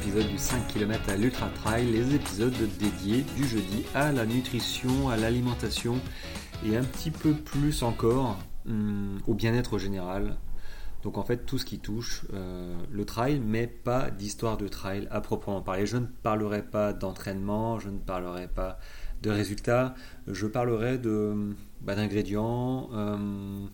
bienvenue dans ce nouvel épisode du 5 km à l'Ultra Trail, les épisodes dédiés du jeudi à la nutrition, à l'alimentation et un petit peu plus encore hum, au bien-être général. Donc en fait tout ce qui touche euh, le trail, mais pas d'histoire de trail à proprement parler. Je ne parlerai pas d'entraînement, je ne parlerai pas de résultats, je parlerai de bah, d'ingrédients, euh,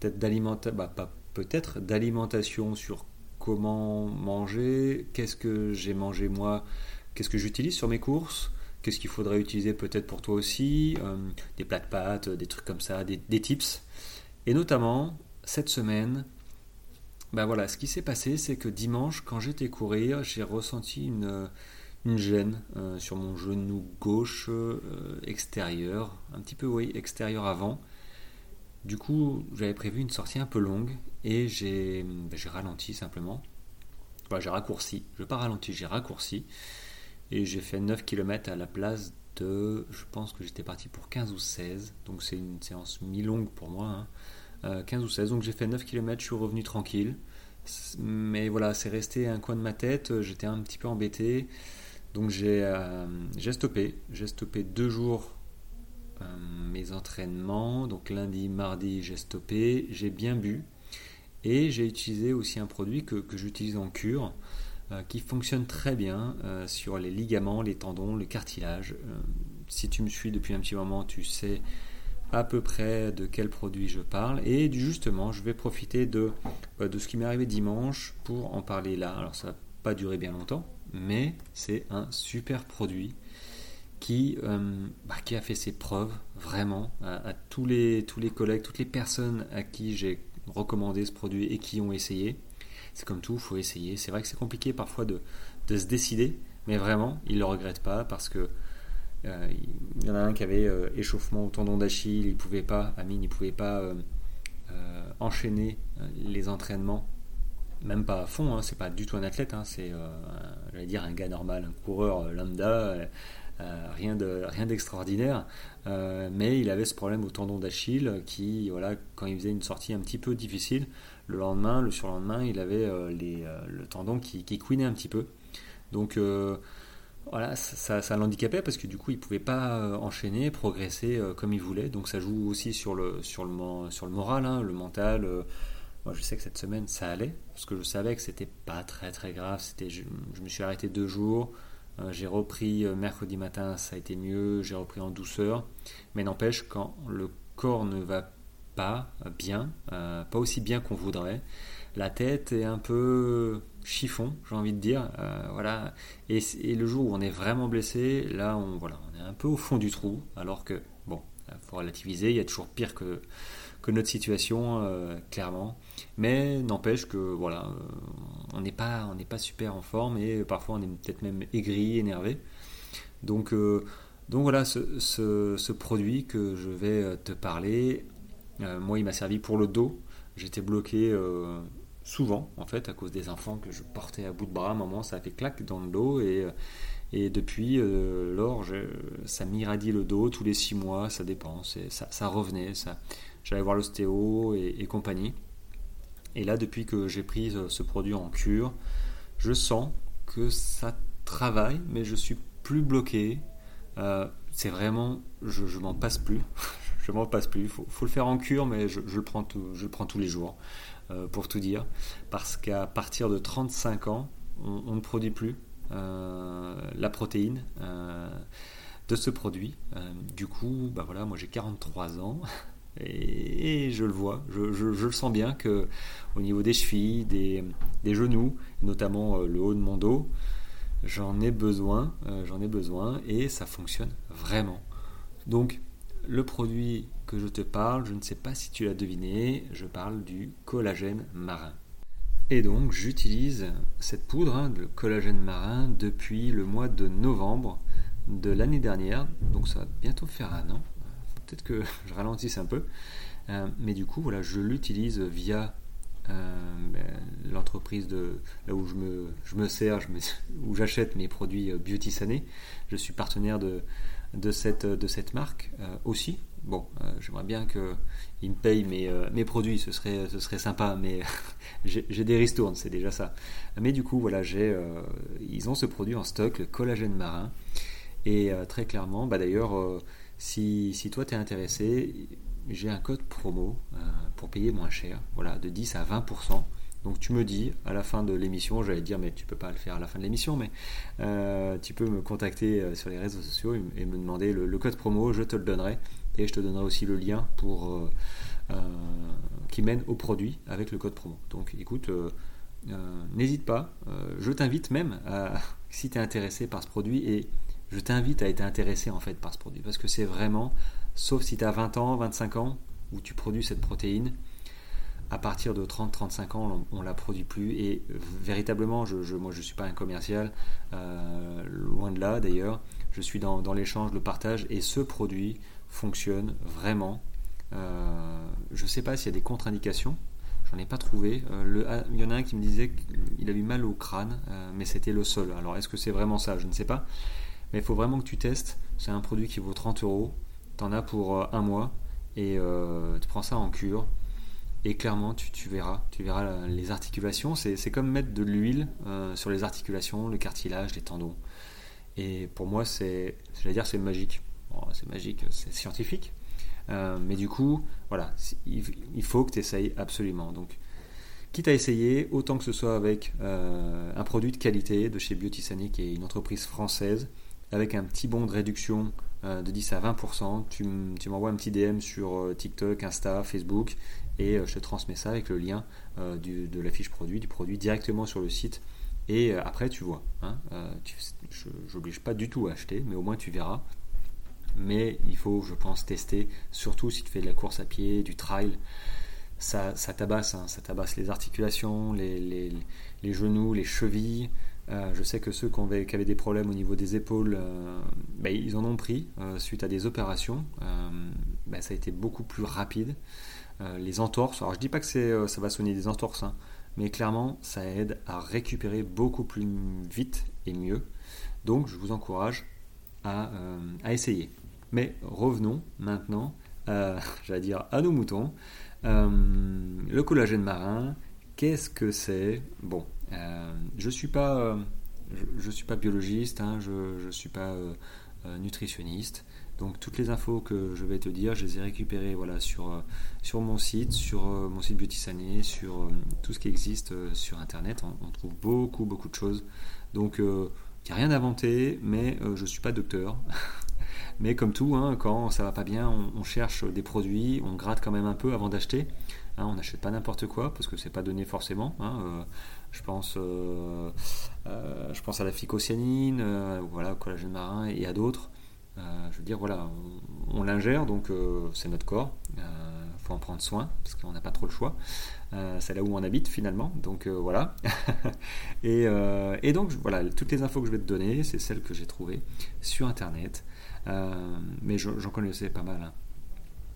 peut-être d'alimentation, bah, peut-être d'alimentation sur comment manger, qu'est-ce que j'ai mangé moi, qu'est-ce que j'utilise sur mes courses, qu'est-ce qu'il faudrait utiliser peut-être pour toi aussi, euh, des plats de pâtes, des trucs comme ça, des, tips. Et notamment, cette semaine, ben voilà, ce qui s'est passé, c'est que dimanche, quand j'étais courir, j'ai ressenti une, une gêne euh, sur mon genou gauche euh, extérieur, un petit peu, extérieur avant. Du coup, j'avais prévu une sortie un peu longue et j'ai ralenti simplement. j'ai raccourci. Je pas ralenti, j'ai raccourci. Et j'ai fait 9 km à la place de. Je pense que j'étais parti pour 15 ou 16. Donc c'est une séance mi-longue pour moi. 15 hein. euh, ou 16. Donc j'ai fait 9 km, je suis revenu tranquille. Mais voilà, c'est resté un coin de ma tête. J'étais un petit peu embêté. Donc j'ai euh, stoppé. J'ai stoppé deux jours euh, mes entraînements. Donc lundi, mardi, j'ai stoppé, j'ai bien bu. Et j'ai utilisé aussi un produit que, j'utilise en cure euh, qui fonctionne très bien euh, sur les ligaments, les tendons, le cartilage. si tu me suis depuis un petit moment, tu sais à peu près de quel produit je parle. Et justement, je vais profiter de, de ce qui m'est arrivé dimanche pour en parler là. Alors ça va pas durer bien longtemps, mais c'est un super produit qui, euh, bah, qui a fait ses preuves vraiment à, tous, les, tous les collègues, toutes les personnes à qui j'ai recommandé ce produit et qui ont essayé. C'est comme tout, il faut essayer. C'est vrai que c'est compliqué parfois de, de, se décider, mais vraiment, ils ne le regrettent pas parce que euh, il y en a un qui avait euh, échauffement au tendon d'Achille, il pouvait pas, Amine, il pouvait pas enchaîner les entraînements même pas à fond, hein, c'est pas du tout un athlète, hein, c'est, j'allais dire, un gars normal, un coureur lambda, euh, rien de rien d'extraordinaire, euh, mais il avait ce problème au tendon d'Achille qui, voilà, quand il faisait une sortie un petit peu difficile, le lendemain, le surlendemain, il avait euh, les, le tendon qui, qui couinait un petit peu. Donc voilà, ça, ça, l'handicapait parce que du coup, il pouvait pas enchaîner, progresser comme il voulait. Donc ça joue aussi sur le sur le sur le moral, hein, le mental. moi, je sais que cette semaine, ça allait parce que je savais que c'était pas très très grave. C'était, je, me suis arrêté deux jours. Euh, j'ai repris euh, mercredi matin, ça a été mieux, j'ai repris en douceur. Mais n'empêche, quand le corps ne va pas bien, euh, pas aussi bien qu'on voudrait, la tête est un peu chiffon, j'ai envie de dire. voilà. Et, le jour où on est vraiment blessé, là, on, voilà, on est un peu au fond du trou, alors que, bon, il faut relativiser, il y a toujours pire que, notre situation, clairement. Mais n'empêche que voilà, euh, on n'est pas, on n'est pas super en forme et parfois on est peut-être même aigri, énervé. Donc, euh, donc voilà, ce, produit que je vais euh, te parler, moi il m'a servi pour le dos. J'étais bloqué souvent en fait à cause des enfants que je portais à bout de bras. À un moment, ça fait claque dans le dos et et depuis lors, ça m'irradie le dos tous les six mois, ça dépend, ça, ça revenait, ça, j'allais voir l'ostéo et, compagnie. Et là, depuis que j'ai pris euh, ce produit en cure, je sens que ça travaille, mais je suis plus bloqué. Euh, c'est vraiment, je, je m'en passe plus. je m'en passe plus. Il faut, le faire en cure, mais je, le, prends je prends tous les jours, euh, pour tout dire. Parce qu'à partir de 35 ans, on, ne produit plus la protéine de ce produit. du coup, bah voilà, moi j'ai 43 ans. Et, je le vois, je, le sens bien que au niveau des chevilles, des, genoux, notamment euh, le haut de mon dos, j'en ai besoin, euh, j'en ai besoin et ça fonctionne vraiment. Donc le produit que je te parle, je ne sais pas si tu l'as deviné, je parle du collagène marin. Et donc j'utilise cette poudre hein, de collagène marin depuis le mois de novembre de l'année dernière, donc ça va bientôt faire un an peut-être que je ralentisse un peu. Euh, mais du coup, voilà, je l'utilise via euh, ben, l'entreprise de là où je me, je me sers, où j'achète mes produits euh, Beauty Sané. Je suis partenaire de, de, cette, de cette marque aussi. bon, j'aimerais bien qu'ils me payent mes, mes produits, ce serait, ce serait sympa, mais j'ai des ristournes, c'est déjà ça. Mais du coup, voilà, ils ont ce produit en stock, le collagène marin. Et très clairement, bah d'ailleurs, si, toi tu es intéressé, j'ai un code promo pour payer moins cher, voilà, de 10 à 20%. Donc tu me dis à la fin de l'émission, j'allais dire mais tu peux pas le faire à la fin de l'émission, mais euh, tu peux me contacter euh, sur les réseaux sociaux et, me demander le, code promo, je te le donnerai et je te donnerai aussi le lien pour euh, qui mène au produit avec le code promo. Donc écoute, n'hésite pas, je t'invite même à, si tu es intéressé par ce produit et je t'invite à être intéressé en fait par ce produit parce que c'est vraiment, sauf si tu as 20 ans, 25 ans où tu produis cette protéine, à partir de 30-35 ans, on, ne la produit plus. Et euh, véritablement, je, moi, je ne suis pas un commercial, euh, loin de là d'ailleurs. Je suis dans, l'échange, le partage, et ce produit fonctionne vraiment. Euh, je ne sais pas s'il y a des contre-indications. J'en ai pas trouvé. Ah, il y en a un qui me disait qu'il a eu mal au crâne, mais c'était le sol. Alors, est-ce que c'est vraiment ça? Je ne sais pas. Mais il faut vraiment que tu testes. C'est un produit qui vaut 30 euros. Tu en as pour un mois et tu prends ça en cure et clairement, tu, verras, tu verras les articulations. C'est comme mettre de l'huile euh, sur les articulations, le cartilage, les tendons. Et pour moi, c'est, j'allais dire, c'est magique. c'est magique, c'est scientifique. Euh, mais du coup, voilà, il, faut que tu essayes absolument. Donc, quitte à essayer, autant que ce soit avec euh, un produit de qualité de chez Biotisani, qui est une entreprise française, avec un petit bon de réduction de 10 à 20%, tu, m'envoies un petit DM sur TikTok, Insta, Facebook, et euh, je te transmets ça avec le lien euh, de la fiche produit, du produit directement sur le site. Et euh, après, tu vois. Hein, je n'oblige pas du tout à acheter, mais au moins tu verras. Mais il faut, je pense, tester, surtout si tu fais de la course à pied, du trail. Ça, tabasse, hein, ça tabasse les articulations, les, genoux, les chevilles. Je sais que ceux qui avaient, des problèmes au niveau des épaules, ben, ils en ont pris suite à des opérations. Ben, ça a été beaucoup plus rapide. Euh, les entorses. Alors je dis pas que euh, ça va soigner des entorses, hein, mais clairement ça aide à récupérer beaucoup plus vite et mieux. Donc je vous encourage à, euh, essayer. Mais revenons maintenant, j'allais dire à nos moutons. le collagène marin, qu'est-ce que c'est? Bon, je suis pas, je, suis pas biologiste, hein, je, ne suis pas nutritionniste. Donc toutes les infos que je vais te dire, je les ai récupérées voilà, sur, euh, sur mon site, sur euh, mon site Beauty sur euh, tout ce qui existe sur Internet. On, trouve beaucoup, beaucoup de choses. Donc il n'y a rien inventé, mais je ne suis pas docteur. mais comme tout, hein, quand ça va pas bien, on, cherche des produits, on gratte quand même un peu avant d'acheter. Hein, on n'achète pas n'importe quoi parce que c'est pas donné forcément. Je pense, je pense à la phycocyanine, voilà, au collagène marin et à d'autres. Euh, je veux dire, voilà, on, l'ingère, donc euh, c'est notre corps. Il euh, faut en prendre soin, parce qu'on n'a pas trop le choix. c'est là où on habite finalement, donc voilà. et, donc voilà, toutes les infos que je vais te donner, c'est celles que j'ai trouvées sur Internet. mais j'en connaissais pas mal. Hein.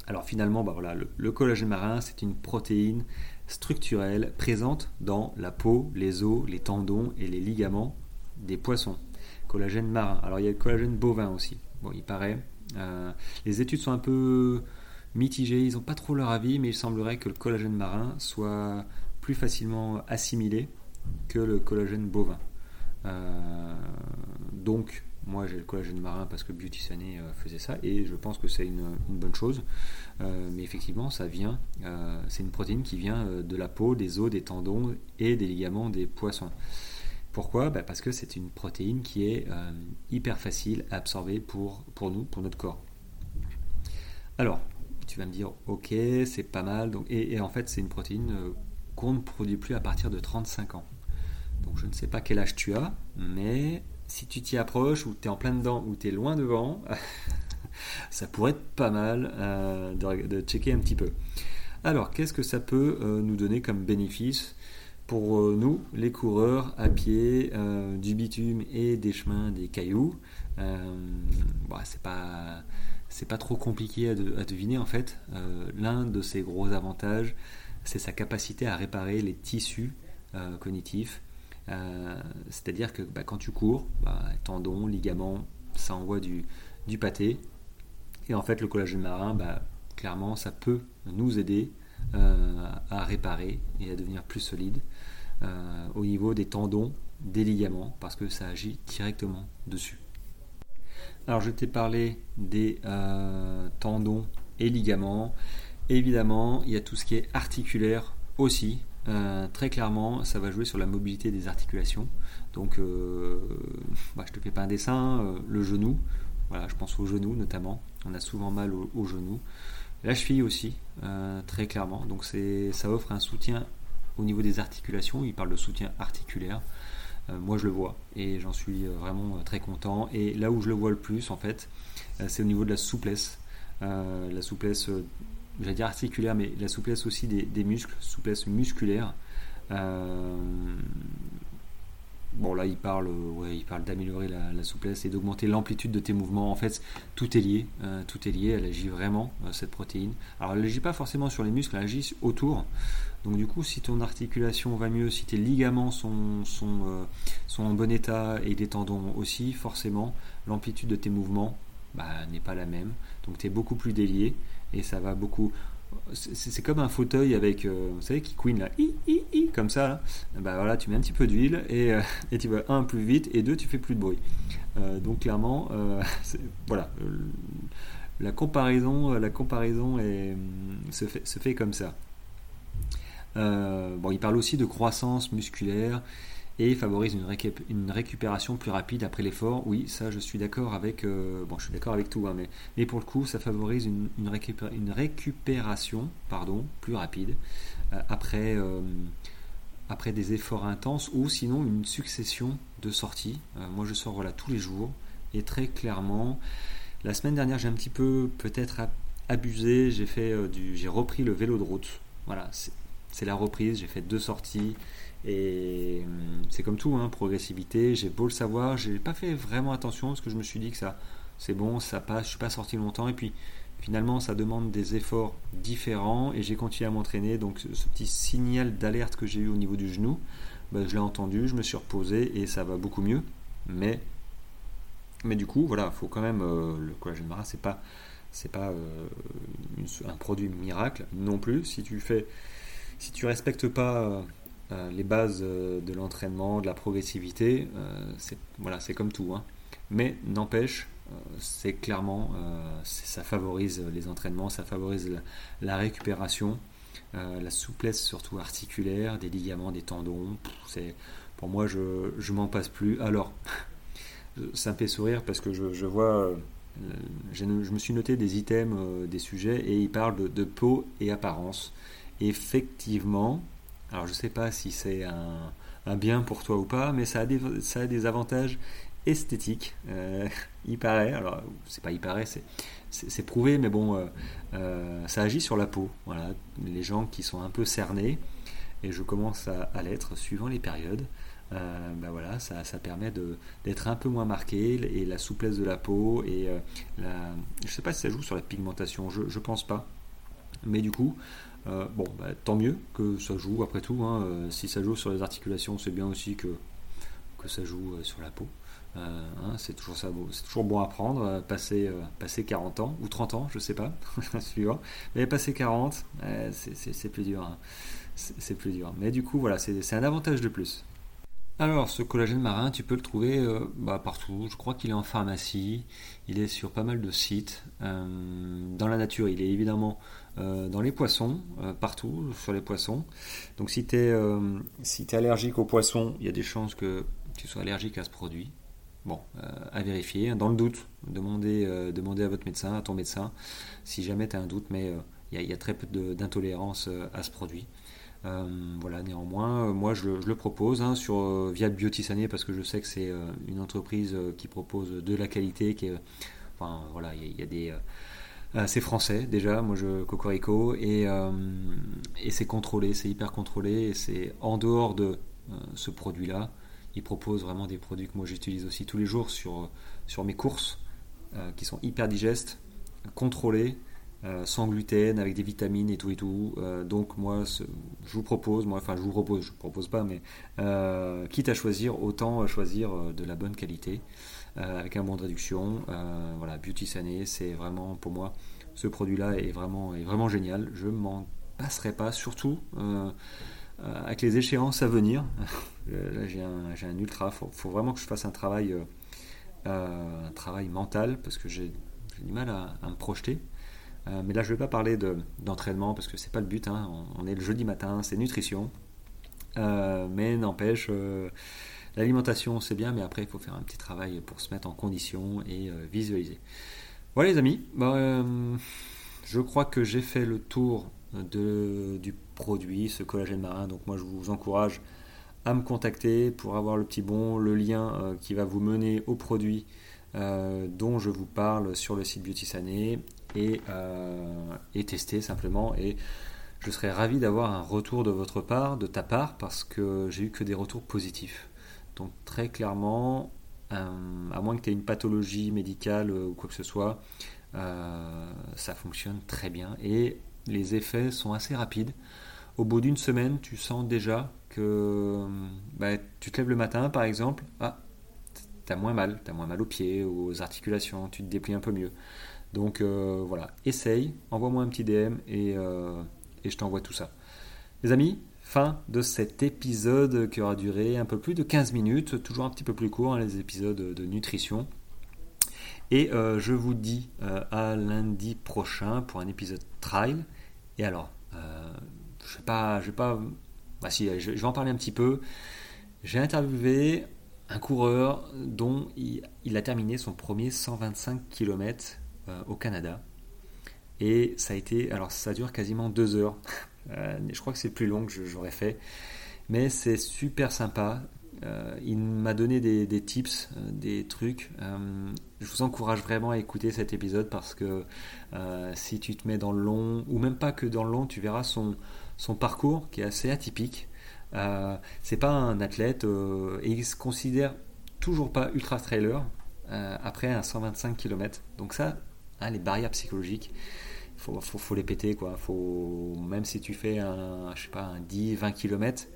Alors finalement, bah voilà, le, collagène marin, c'est une protéine structurelle présente dans la peau, les os, les tendons et les ligaments des poissons. Collagène marin. Alors il y a le collagène bovin aussi. Bon, il paraît. Euh, les études sont un peu mitigées, ils n'ont pas trop leur avis, mais il semblerait que le collagène marin soit plus facilement assimilé que le collagène bovin. Euh, donc, moi j'ai le collagène marin parce que Beauty Sunny euh, faisait ça et je pense que c'est une, bonne chose. mais effectivement, ça vient, c'est une protéine qui vient de la peau, des os, des tendons et des ligaments des poissons. Pourquoi? Bah, Parce que c'est une protéine qui est euh, hyper facile à absorber pour, pour nous, pour notre corps. Alors, tu vas me dire, ok, c'est pas mal. Et, en fait, c'est une protéine euh, qu'on ne produit plus à partir de 35 ans. Donc je ne sais pas quel âge tu as, mais si tu t'y approches, ou tu es en plein dedans, ou tu es loin devant, ça pourrait être pas mal euh, de, checker un petit peu. Alors, qu'est-ce que ça peut nous donner comme bénéfice pour euh, nous, les coureurs à pied, euh, du bitume et des chemins, des cailloux, euh, bah, c'est pas c'est pas trop compliqué à, deviner en fait. L'un de ses gros avantages, c'est sa capacité à réparer les tissus cognitifs. C'est-à-dire que bah, quand tu cours, bah, tendons, ligaments, ça envoie du, du pâté. Et en fait, le collagène marin, bah, clairement, ça peut nous aider euh, à réparer et à devenir plus solide euh, au niveau des tendons, des ligaments, parce que ça agit directement dessus. Alors, je t'ai parlé des euh, tendons et ligaments. Évidemment, il y a tout ce qui est articulaire aussi. Très clairement, ça va jouer sur la mobilité des articulations. Donc, bah, je te fais pas un dessin, le genou, voilà, je pense au genou notamment. On a souvent mal au, genou. La cheville aussi, euh, très clairement. Donc ça offre un soutien au niveau des articulations. Il parle de soutien articulaire. Euh, moi, je le vois et j'en suis euh, vraiment très content. Et là où je le vois le plus, en fait, c'est au niveau de la souplesse. la souplesse, j'allais dire articulaire, mais la souplesse aussi des, des muscles, souplesse musculaire. Bon là il parle, il parle d'améliorer la, souplesse et d'augmenter l'amplitude de tes mouvements. En fait, tout est lié, euh, tout est lié. Elle agit vraiment euh, cette protéine. Alors elle agit pas forcément sur les muscles, elle agit autour. Donc du coup, si ton articulation va mieux, si tes ligaments sont, sont, euh, sont en bon état et des tendons aussi, forcément l'amplitude de tes mouvements bah, n'est pas la même. Donc tu es beaucoup plus délié et ça va beaucoup c'est comme un fauteuil avec, euh, vous savez, qui queen là, comme ça. Là. Bah voilà, tu mets un petit peu d'huile et, euh, et, tu vas un plus vite et deux tu fais plus de bruit. Euh, donc clairement, voilà, la comparaison, la comparaison est, se, fait, se fait comme ça. bon, il parle aussi de croissance musculaire et favorise une, récupération plus rapide après l'effort. Oui, ça je suis d'accord avec, euh, bon je suis d'accord avec tout, hein, mais, mais, pour le coup ça favorise une, une, récupération pardon, plus rapide euh, après, euh, après des efforts intenses ou sinon une succession de sorties. moi je sors voilà, tous les jours et très clairement, la semaine dernière j'ai un petit peu peut-être abusé, j'ai fait du, j'ai repris le vélo de route. Voilà, c'est la reprise, j'ai fait deux sorties et hum, c'est comme tout, hein, progressivité. J'ai beau le savoir, j'ai pas fait vraiment attention parce que je me suis dit que ça, c'est bon, ça passe. Je suis pas sorti longtemps et puis finalement, ça demande des efforts différents et j'ai continué à m'entraîner. Donc, ce petit signal d'alerte que j'ai eu au niveau du genou, ben, je l'ai entendu, je me suis reposé et ça va beaucoup mieux. Mais, mais du coup, voilà, faut quand même euh, le collagène marin, c'est pas c'est pas euh, un produit miracle non plus. Si tu fais, si tu respectes pas euh, euh, les bases euh, de l'entraînement, de la progressivité, c'est voilà, c'est comme tout. Hein. Mais n'empêche, c'est clairement, ça favorise les entraînements, ça favorise la, récupération, la souplesse surtout articulaire, des ligaments, des tendons. C'est, pour moi, je, je m'en passe plus. Alors, ça me fait sourire parce que je, vois, je me suis noté des items, des sujets, et il parle de peau et apparence. Effectivement, alors je ne sais pas si c'est un, bien pour toi ou pas, mais ça a des, ça a des avantages esthétiques. Euh, il paraît, alors c'est pas il paraît, c'est prouvé, mais bon, euh, euh, ça agit sur la peau. Voilà, les gens qui sont un peu cernés, et je commence à, l'être suivant les périodes. ben voilà, ça, ça permet d'être un peu moins marqué et la souplesse de la peau et la, je sais pas si ça joue sur la pigmentation, je, je pense pas, mais du coup, euh, bon, bah, tant mieux que ça joue après tout. Hein. Euh, si ça joue sur les articulations, c'est bien aussi que, que ça joue euh, sur la peau. Hein, c'est toujours ça, c'est toujours bon à prendre. passer, passer 40 ans ou 30 ans, je sais pas, suivant. Mais passer 40, c'est plus dur. Hein. C'est plus dur. Mais du coup, voilà, c'est un avantage de plus. Alors, ce collagène marin, tu peux le trouver bah, partout. Je crois qu'il est en pharmacie. Il est sur pas mal de sites. dans la nature, il est évidemment euh, dans les poissons, euh, partout sur les poissons. Donc si tu es, euh, si allergique aux poissons, il y a des chances que tu sois allergique à ce produit. Bon, à vérifier. Dans le doute, demandez à votre médecin, à ton médecin, si jamais tu as un doute, mais il y, a très peu d'intolérance à ce produit. Voilà, néanmoins, moi je, le propose hein, sur, via Biotisanier parce que je sais que c'est une entreprise qui propose de la qualité, qui enfin voilà, il y, a des euh, c'est français déjà, moi je Cocorico, et, euh, et c'est contrôlé, c'est hyper contrôlé, et c'est en dehors de euh, ce produit-là. Il propose vraiment des produits que moi j'utilise aussi tous les jours sur, sur mes courses, qui sont hyper digestes, contrôlés, sans gluten, avec des vitamines et tout et tout. donc moi, je vous propose, moi, enfin je vous propose, je ne propose pas, mais quitte à choisir, autant choisir de la bonne qualité, avec un bon de réduction. voilà, Beauty Sané, c'est vraiment pour moi, ce produit-là est vraiment, est vraiment génial. Je m'en passerai pas, surtout avec les échéances à venir. Là, j'ai un, ultra, il faut, vraiment que je fasse un travail euh, un travail mental parce que j'ai du mal à, me projeter. Euh, mais là, je ne vais pas parler d'entraînement parce que c'est pas le but. Hein. On, est le jeudi matin, c'est nutrition. Euh, mais n'empêche, l'alimentation c'est bien, mais après il faut faire un petit travail pour se mettre en condition et visualiser. Voilà les amis, bah, je crois que j'ai fait le tour du produit, ce collagène marin. Donc moi je vous encourage à me contacter pour avoir le petit bon, le lien euh, qui va vous mener au produit euh, dont je vous parle sur le site Beauty Sané et, euh, et tester simplement. Et je serais ravi d'avoir un retour de votre part, de ta part, parce que j'ai eu que des retours positifs. Donc très clairement, à moins que tu aies une pathologie médicale ou quoi que ce soit, ça fonctionne très bien et les effets sont assez rapides. Au bout d'une semaine, tu sens déjà que bah, tu te lèves le matin, par exemple, ah, as moins mal, tu as moins mal aux pieds, aux articulations, tu te déplies un peu mieux. Donc euh, voilà, essaye, envoie-moi un petit DM euh, et, je t'envoie tout ça. Les amis, fin de cet épisode qui aura duré un peu plus de 15 minutes, toujours un petit peu plus court, hein, les épisodes de nutrition. Et euh, je vous dis à lundi prochain pour un épisode trial. Et alors, je ne pas, je vais pas bah si, je, vais en parler un petit peu. J'ai interviewé un coureur dont il, a terminé son premier 125 km au Canada. Et ça a été, alors ça dure quasiment deux heures. Euh, je crois que c'est plus long que j'aurais fait. Mais c'est super sympa. Euh, il m'a donné des, tips, des trucs. je vous encourage vraiment à écouter cet épisode parce que si tu te mets dans le long, ou même pas que dans le long, tu verras son, son parcours qui est assez atypique. Euh, c'est pas un athlète euh, et il se considère toujours pas ultra trailer euh, après un 125 km. Donc ça, hein, les barrières psychologiques, faut, faut, les péter quoi. Faut même si tu fais un, un 10, 20 km,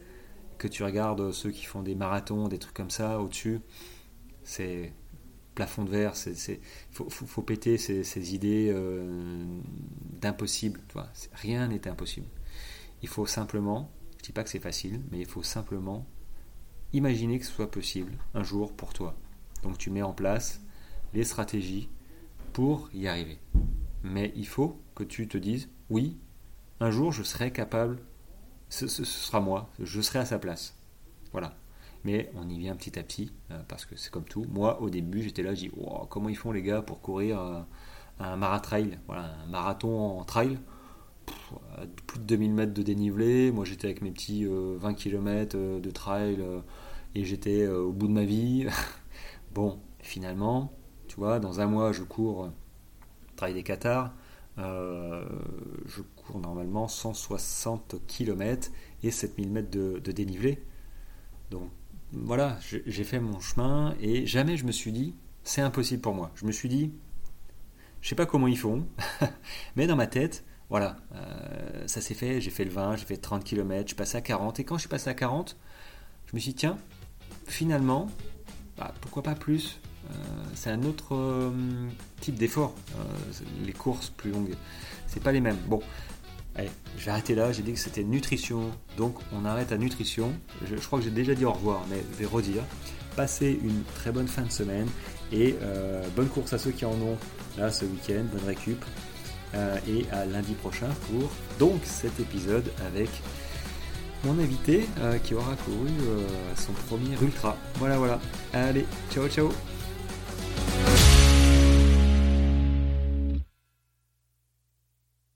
que tu regardes ceux qui font des marathons, des trucs comme ça au-dessus, c'est plafond de verre. C'est, faut, faut, péter ces, idées d'impossible. Rien n'est impossible. Il faut simplement, je dis pas que c'est facile, mais il faut simplement imaginer que ce soit possible un jour pour toi. Donc tu mets en place les stratégies pour y arriver. Mais il faut que tu te dises, oui, un jour je serai capable, ce, sera moi, je serai à sa place. Voilà. Mais on y vient petit à petit, euh, parce que c'est comme tout. Moi, au début, j'étais là, je dis, comment ils font les gars pour courir euh, un marathon, en trail? Plus de 2000 mètres de dénivelé. Moi, j'étais avec mes petits 20 euh, km euh, de trail et j'étais au bout de ma vie. bon, finalement, tu vois, dans un mois, je cours trail des Qatars. je cours normalement 160 km et 7000 mètres de, dénivelé. Donc voilà, j'ai fait mon chemin et jamais je me suis dit c'est impossible pour moi. Je me suis dit, je sais pas comment ils font, mais dans ma tête, voilà, euh, ça s'est fait, j'ai fait le 20, j'ai fait 30 km, je suis passé à 40. Et quand je suis passé à 40, je me suis dit, tiens, finalement, bah, pourquoi pas plus euh, C'est un autre euh, type d'effort. les courses plus longues, c'est pas les mêmes. Bon, allez, je vais arrêter là. J'ai dit que c'était nutrition, donc on arrête à nutrition. Je, crois que j'ai déjà dit au revoir, mais je vais redire. Passez une très bonne fin de semaine et bonne course à ceux qui en ont là ce week-end, bonne récup. Euh, et à lundi prochain pour donc cet épisode avec mon invité euh, qui aura couru euh, son premier ultra. Voilà, voilà. Allez, ciao, ciao